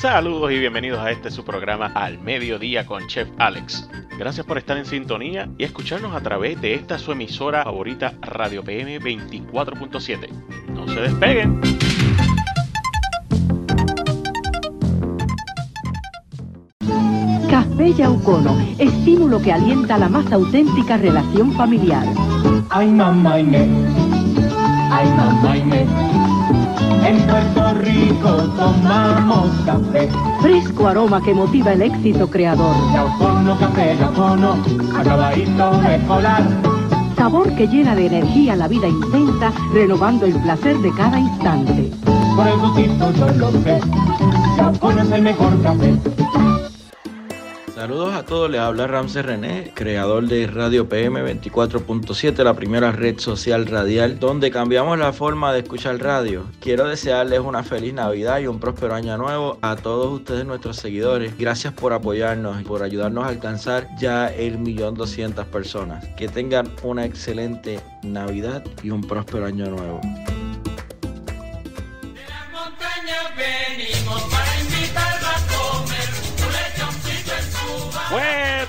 Saludos y bienvenidos a este su programa Al Mediodía con Chef Alex. Gracias por estar en sintonía y escucharnos a través de esta su emisora favorita Radio PM 24.7. No se despeguen. Café Yaucono, estímulo que alienta la más auténtica relación familiar. Ay, mamá Inés. Ay, mamá Inés. En Puerto Rico tomamos café. Fresco aroma que motiva el éxito creador. Yaucono, café, Yaucono. Acabadito de colar. Sabor que llena de energía la vida intensa, renovando el placer de cada instante. Por el gustito yo lo sé. Yaucono es el mejor café. Saludos a todos, les habla Ramses René, creador de Radio PM 24.7, la primera red social radial donde cambiamos la forma de escuchar radio. Quiero desearles una feliz Navidad y un próspero año nuevo a todos ustedes, nuestros seguidores. Gracias por apoyarnos y por ayudarnos a alcanzar ya el millón doscientas personas. Que tengan una excelente Navidad y un próspero año nuevo.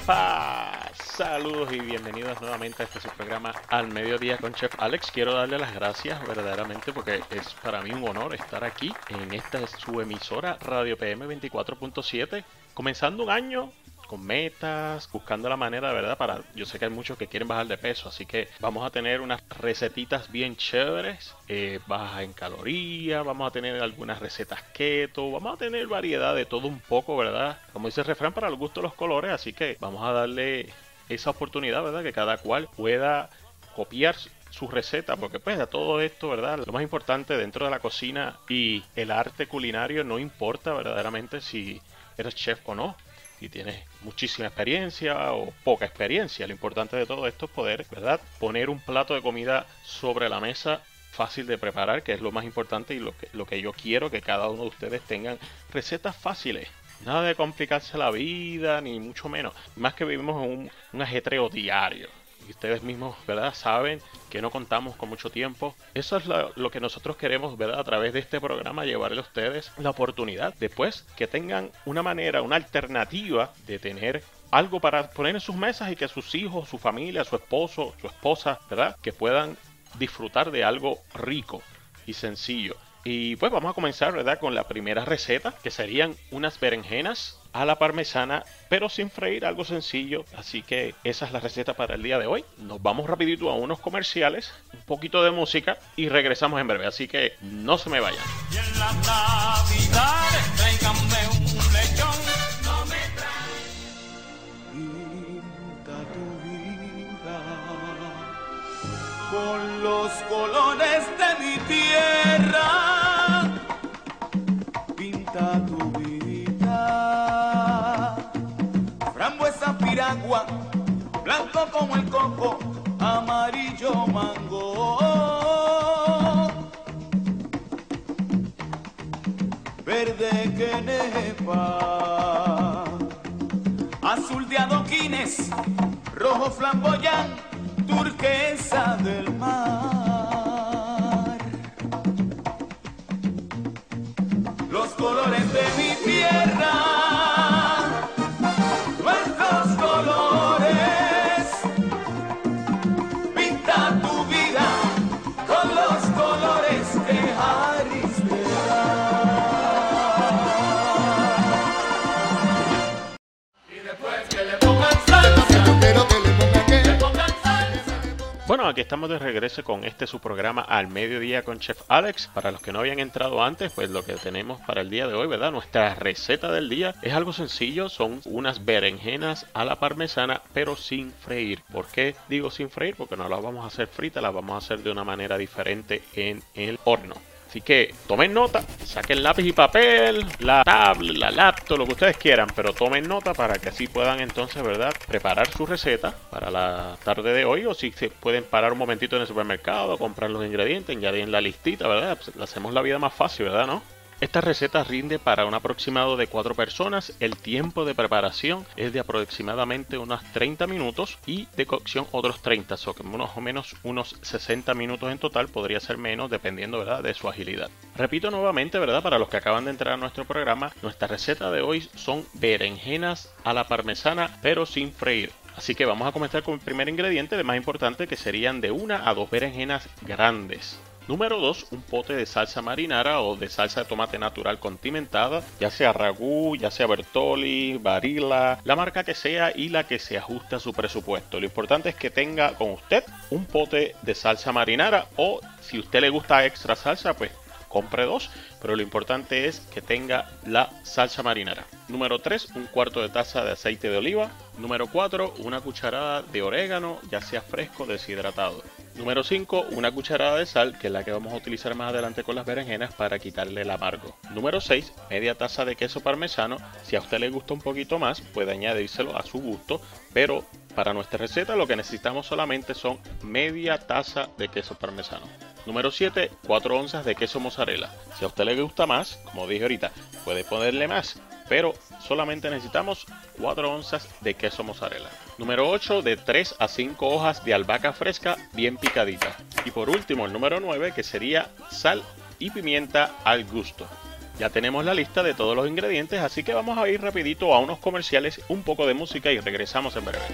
Saludos y bienvenidos nuevamente a este su programa Al Mediodía con Chef Alex. Quiero darle las gracias verdaderamente porque es para mí un honor estar aquí en esta su emisora Radio PM 24.7, comenzando un año con metas, buscando la manera, de verdad, para... Yo sé que hay muchos que quieren bajar de peso, así que vamos a tener unas recetitas bien chéveres, eh, bajas en calorías, vamos a tener algunas recetas keto, vamos a tener variedad de todo un poco, ¿verdad? Como dice el refrán, para el gusto de los colores, así que vamos a darle esa oportunidad, ¿verdad? Que cada cual pueda copiar su receta, porque pues a todo esto, ¿verdad? Lo más importante dentro de la cocina y el arte culinario no importa verdaderamente si eres chef o no si tienes muchísima experiencia o poca experiencia. Lo importante de todo esto es poder, ¿verdad? Poner un plato de comida sobre la mesa fácil de preparar, que es lo más importante y lo que, yo quiero que cada uno de ustedes tengan recetas fáciles. Nada de complicarse la vida, ni mucho menos. Más que vivimos en un, un ajetreo diario. Ustedes mismos, ¿verdad? Saben que no contamos con mucho tiempo. Eso es lo, lo, que nosotros queremos, ¿verdad? A través de este programa llevarle a ustedes la oportunidad después que tengan una manera, una alternativa de tener algo para poner en sus mesas y que sus hijos, su familia, su esposo, su esposa, ¿verdad? Que puedan disfrutar de algo rico y sencillo. Y pues vamos a comenzar, ¿verdad? Con la primera receta, que serían unas berenjenas a la parmesana, pero sin freír, algo sencillo. Así que esa es la receta para el día de hoy. Nos vamos rapidito a unos comerciales, un poquito de música y regresamos en breve. Así que no se me vayan. Y en navidades tráiganme un lechón. No me con los colores de mi tierra. Piragua, blanco como el coco, amarillo mango. Verde que nepa azul de adoquines, rojo flamboyán, turquesa del mar. Estamos de regreso con este su programa al mediodía con Chef Alex. Para los que no habían entrado antes, pues lo que tenemos para el día de hoy, ¿verdad? Nuestra receta del día es algo sencillo, son unas berenjenas a la parmesana, pero sin freír. ¿Por qué digo sin freír? Porque no las vamos a hacer fritas, las vamos a hacer de una manera diferente en el horno. Así que tomen nota, saquen lápiz y papel, la tablet, la laptop, lo que ustedes quieran, pero tomen nota para que así puedan entonces, ¿verdad? Preparar su receta para la tarde de hoy o si se pueden parar un momentito en el supermercado, comprar los ingredientes, añadir en la listita, ¿verdad? Pues hacemos la vida más fácil, ¿verdad? ¿No? Esta receta rinde para un aproximado de 4 personas. El tiempo de preparación es de aproximadamente unos 30 minutos y de cocción otros 30, o que más o menos unos 60 minutos en total, podría ser menos dependiendo ¿verdad? de su agilidad. Repito nuevamente, ¿verdad? Para los que acaban de entrar a nuestro programa, nuestra receta de hoy son berenjenas a la parmesana, pero sin freír. Así que vamos a comenzar con el primer ingrediente, el más importante, que serían de una a dos berenjenas grandes. Número 2, un pote de salsa marinara o de salsa de tomate natural condimentada, ya sea ragú, ya sea Bertoli, Barilla, la marca que sea y la que se ajuste a su presupuesto. Lo importante es que tenga con usted un pote de salsa marinara o si a usted le gusta extra salsa, pues compre dos, pero lo importante es que tenga la salsa marinara. Número 3, un cuarto de taza de aceite de oliva. Número 4, una cucharada de orégano, ya sea fresco deshidratado. Número 5, una cucharada de sal, que es la que vamos a utilizar más adelante con las berenjenas para quitarle el amargo. Número 6, media taza de queso parmesano. Si a usted le gusta un poquito más, puede añadírselo a su gusto, pero para nuestra receta lo que necesitamos solamente son media taza de queso parmesano. Número 7, 4 onzas de queso mozzarella. Si a usted le gusta más, como dije ahorita, puede ponerle más, pero solamente necesitamos 4 onzas de queso mozzarella. Número 8, de 3 a 5 hojas de albahaca fresca bien picadita. Y por último, el número 9, que sería sal y pimienta al gusto. Ya tenemos la lista de todos los ingredientes, así que vamos a ir rapidito a unos comerciales, un poco de música y regresamos en breve.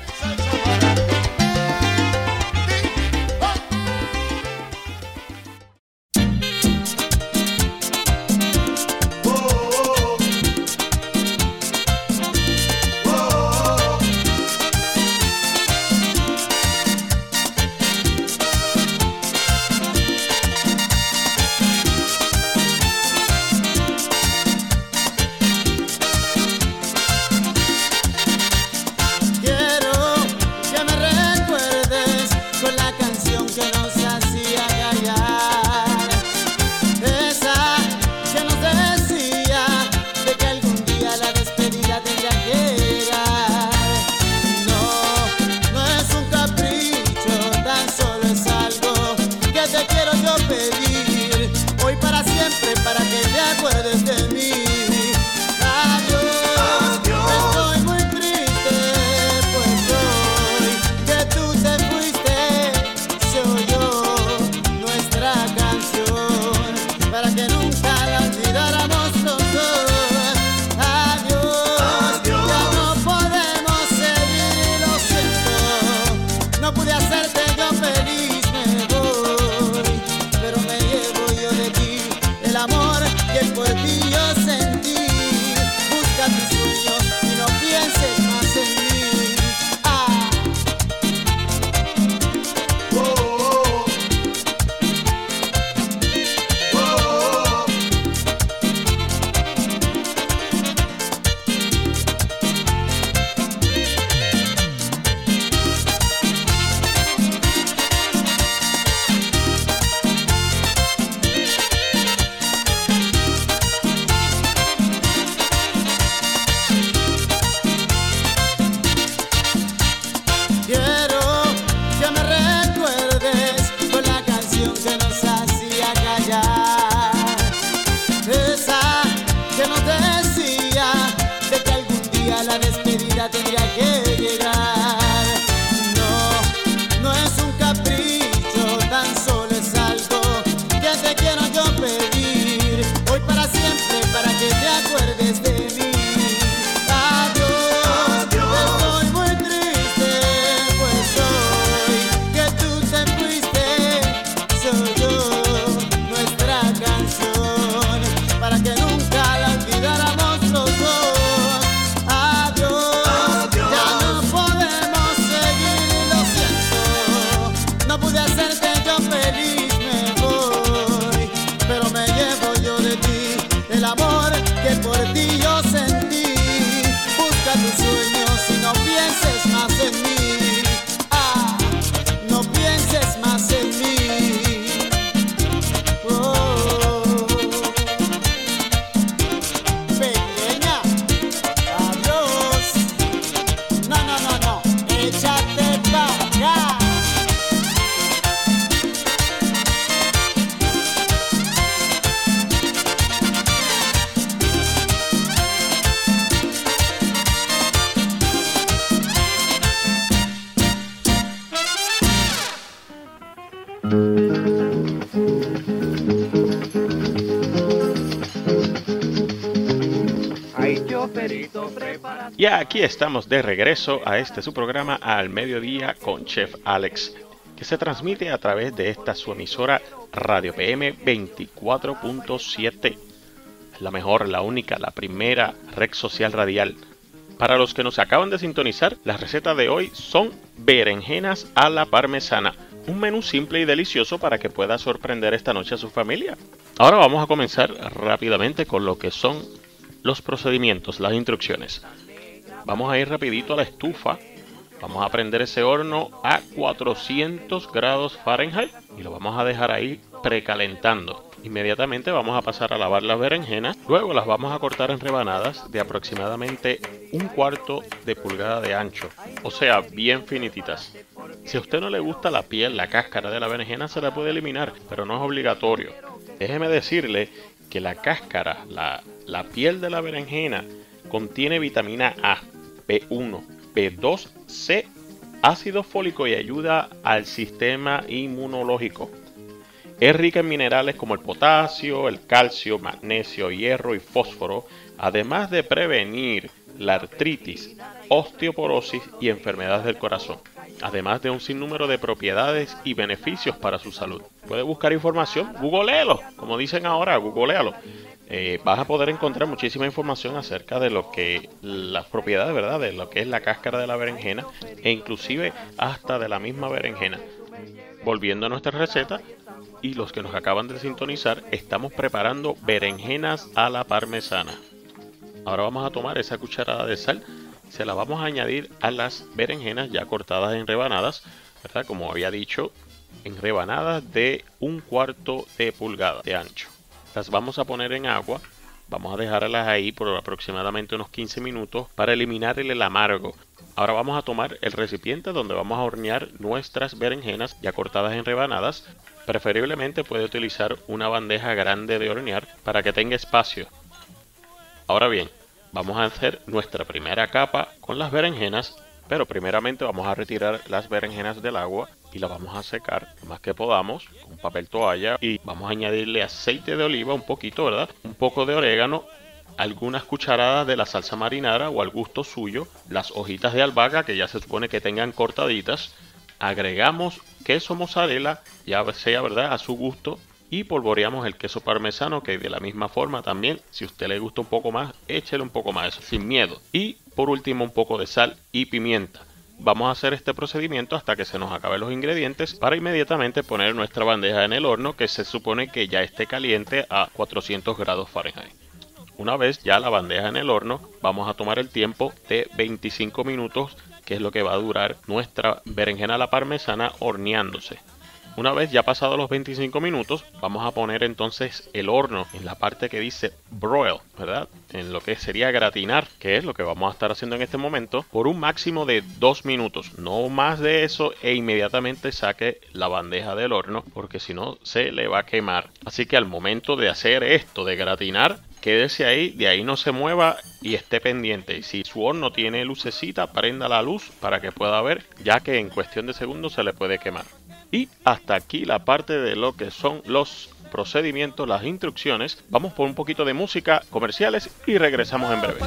Tendría que Y aquí estamos de regreso a este su programa al mediodía con Chef Alex, que se transmite a través de esta su emisora Radio PM 24.7. La mejor, la única, la primera red social radial. Para los que nos acaban de sintonizar, las recetas de hoy son berenjenas a la parmesana. Un menú simple y delicioso para que pueda sorprender esta noche a su familia. Ahora vamos a comenzar rápidamente con lo que son los procedimientos, las instrucciones. Vamos a ir rapidito a la estufa. Vamos a prender ese horno a 400 grados Fahrenheit y lo vamos a dejar ahí precalentando. Inmediatamente vamos a pasar a lavar las berenjenas, luego las vamos a cortar en rebanadas de aproximadamente un cuarto de pulgada de ancho, o sea, bien finititas. Si a usted no le gusta la piel, la cáscara de la berenjena se la puede eliminar, pero no es obligatorio. Déjeme decirle que la cáscara, la, la piel de la berenjena, contiene vitamina A, B1, B2, C, ácido fólico y ayuda al sistema inmunológico. Es rica en minerales como el potasio, el calcio, magnesio, hierro y fósforo, además de prevenir la artritis, osteoporosis y enfermedades del corazón, además de un sinnúmero de propiedades y beneficios para su salud. Puede buscar información, googleelo, como dicen ahora, googlealo. Eh, vas a poder encontrar muchísima información acerca de lo que las propiedades, ¿verdad? De lo que es la cáscara de la berenjena e inclusive hasta de la misma berenjena. Volviendo a nuestra receta, y los que nos acaban de sintonizar, estamos preparando berenjenas a la parmesana. Ahora vamos a tomar esa cucharada de sal, se la vamos a añadir a las berenjenas ya cortadas en rebanadas, ¿verdad? Como había dicho, en rebanadas de un cuarto de pulgada de ancho. Las vamos a poner en agua, vamos a dejarlas ahí por aproximadamente unos 15 minutos para eliminar el amargo. Ahora vamos a tomar el recipiente donde vamos a hornear nuestras berenjenas ya cortadas en rebanadas. Preferiblemente puede utilizar una bandeja grande de hornear para que tenga espacio. Ahora bien, vamos a hacer nuestra primera capa con las berenjenas, pero primeramente vamos a retirar las berenjenas del agua y las vamos a secar lo más que podamos con papel toalla y vamos a añadirle aceite de oliva un poquito, ¿verdad? Un poco de orégano, algunas cucharadas de la salsa marinara o al gusto suyo, las hojitas de albahaca que ya se supone que tengan cortaditas, agregamos queso mozzarella, ya sea, ¿verdad? A su gusto y polvoreamos el queso parmesano que de la misma forma también si a usted le gusta un poco más échele un poco más sin miedo y por último un poco de sal y pimienta vamos a hacer este procedimiento hasta que se nos acaben los ingredientes para inmediatamente poner nuestra bandeja en el horno que se supone que ya esté caliente a 400 grados Fahrenheit. Una vez ya la bandeja en el horno vamos a tomar el tiempo de 25 minutos que es lo que va a durar nuestra berenjena a la parmesana horneándose una vez ya pasados los 25 minutos, vamos a poner entonces el horno en la parte que dice broil, ¿verdad? En lo que sería gratinar, que es lo que vamos a estar haciendo en este momento, por un máximo de 2 minutos. No más de eso e inmediatamente saque la bandeja del horno, porque si no se le va a quemar. Así que al momento de hacer esto, de gratinar, quédese ahí, de ahí no se mueva y esté pendiente. Y si su horno tiene lucecita, prenda la luz para que pueda ver, ya que en cuestión de segundos se le puede quemar. Y hasta aquí la parte de lo que son los procedimientos, las instrucciones. Vamos por un poquito de música, comerciales y regresamos en breve.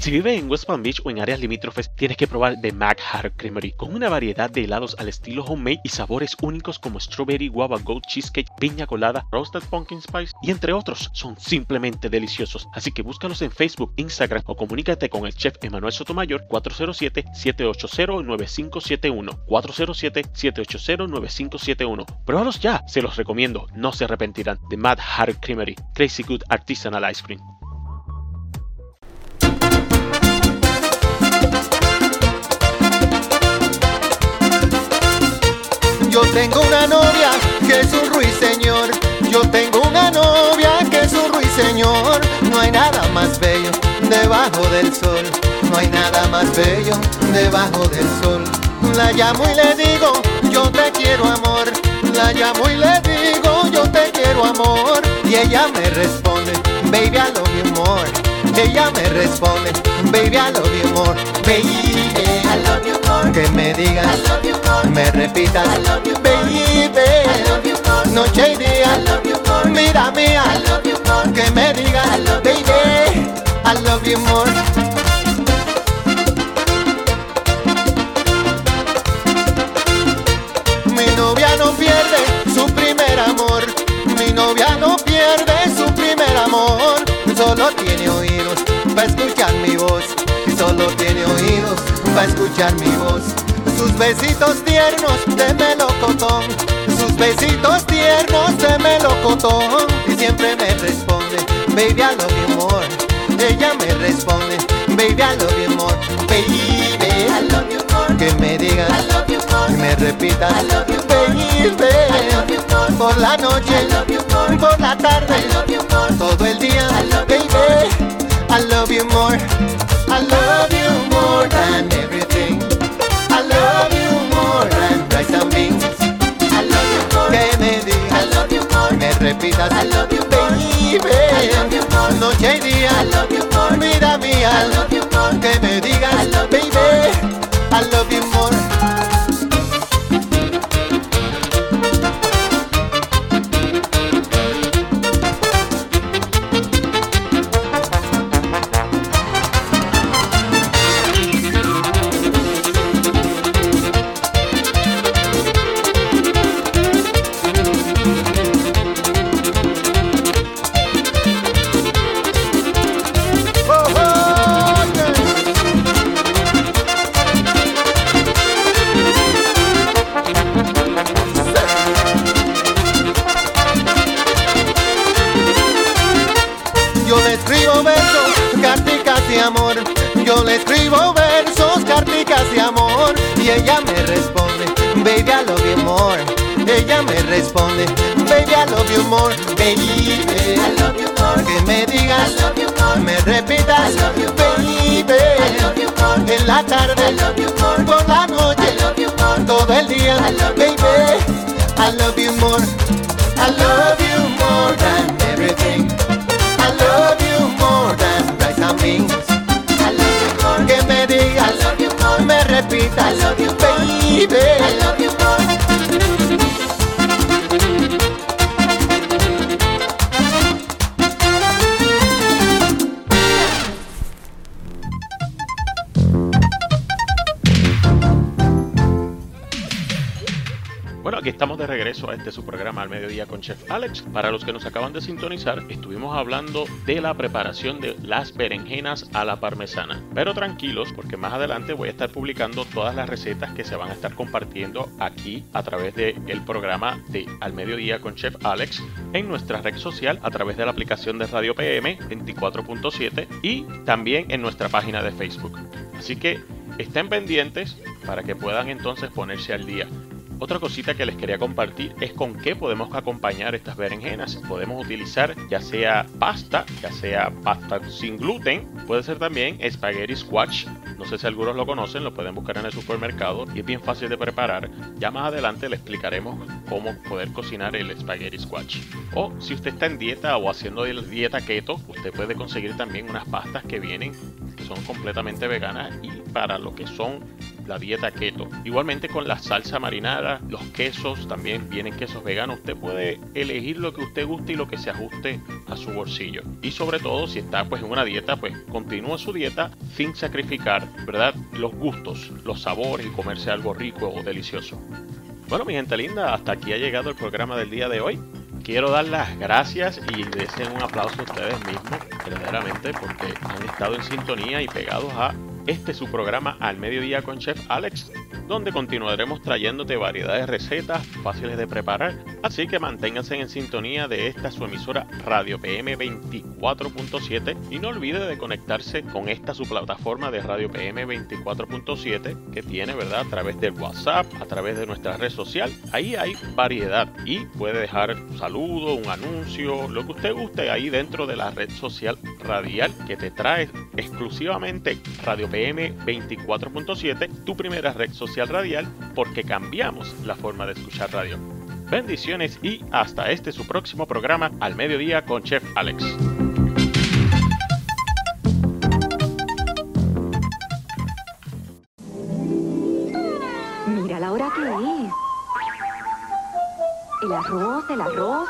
Si vives en West Palm Beach o en áreas limítrofes, tienes que probar The Mac Hatter Creamery, con una variedad de helados al estilo homemade y sabores únicos como strawberry, guava, gold cheesecake, piña colada, roasted pumpkin spice y entre otros. Son simplemente deliciosos, así que búscalos en Facebook, Instagram o comunícate con el chef Emanuel Sotomayor 407-780-9571. 407-780-9571. Pruébalos ya, se los recomiendo, no se arrepentirán. The Mad Hatter Creamery, Crazy Good Artisanal Ice Cream. Yo tengo una novia que es un ruiseñor. Yo tengo una novia que es un ruiseñor. No hay nada más bello debajo del sol. No hay nada más bello debajo del sol. La llamo y le digo, yo te quiero amor. La llamo y le digo, yo te quiero amor. Y ella me responde, baby, I love you more. Ella me responde, baby, I love you more. Baby, I love you more. Que me digas, I love you more. Me repitas, I love you more. Baby, I love you more. Noche y día, I love you more. Mira mía, I love you more. Que me digas, I love baby, I love you more. Mi novia no pierde su primer amor. Mi novia no pierde su primer amor. Solo tiene oídos Y solo tiene oídos para escuchar mi voz. Sus besitos tiernos de melocotón. Sus besitos tiernos de melocotón. Y siempre me responde, baby, I love you more. Ella me responde, baby, I love you more. Baby, I love you more. Que me digas, I love you more. Que me repitas, I love you baby. I love you more. Por la noche, I love you more. Por la tarde, I love you more. Todo el día, I love baby. You more. I love you more than rice and beans. I love you more. Que me digas, I love you more. Me repitas, I love you baby. I love you more. Noche y día, I love you more. Vida mía, I love you more. Que me digas, I love baby. I ella me responde, baby, I love you more. Ella me responde, baby, I love you more. Baby, I love you more. Que me digas, I love you more. Me repitas, I love you baby. I love you more. En la tarde, I love you more. Por la noche, I love you more. Todo el día, I love baby. De este su programa al mediodía con Chef Alex. Para los que nos acaban de sintonizar, estuvimos hablando de la preparación de las berenjenas a la parmesana. Pero tranquilos, porque más adelante voy a estar publicando todas las recetas que se van a estar compartiendo aquí a través del programa de Al mediodía con Chef Alex en nuestra red social a través de la aplicación de Radio PM 24.7 y también en nuestra página de Facebook. Así que estén pendientes para que puedan entonces ponerse al día. Otra cosita que les quería compartir es con qué podemos acompañar estas berenjenas. Podemos utilizar ya sea pasta, ya sea pasta sin gluten, puede ser también spaghetti squash. No sé si algunos lo conocen, lo pueden buscar en el supermercado y es bien fácil de preparar. Ya más adelante les explicaremos cómo poder cocinar el spaghetti squash. O si usted está en dieta o haciendo dieta keto, usted puede conseguir también unas pastas que vienen que son completamente veganas y para lo que son la dieta keto. Igualmente con la salsa marinada, los quesos, también vienen quesos veganos. Usted puede elegir lo que usted guste y lo que se ajuste a su bolsillo. Y sobre todo si está pues en una dieta, pues continúe su dieta sin sacrificar, ¿verdad? Los gustos, los sabores y comerse algo rico o delicioso. Bueno, mi gente linda, hasta aquí ha llegado el programa del día de hoy. Quiero dar las gracias y deseen un aplauso a ustedes mismos, verdaderamente, porque han estado en sintonía y pegados a este su programa Al Mediodía con Chef Alex, donde continuaremos trayéndote variedad de recetas fáciles de preparar. Así que manténganse en sintonía de esta su emisora Radio PM 24.7 y no olvide de conectarse con esta su plataforma de Radio PM 24.7 que tiene, ¿verdad? A través del WhatsApp, a través de nuestra red social. Ahí hay variedad y puede dejar un saludo, un anuncio, lo que usted guste ahí dentro de la red social radial que te trae exclusivamente Radio PM 24.7, tu primera red social radial, porque cambiamos la forma de escuchar radio. Bendiciones y hasta este su próximo programa al mediodía con Chef Alex. Mira la hora que es. El arroz, el arroz.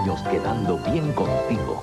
Años quedando bien contigo.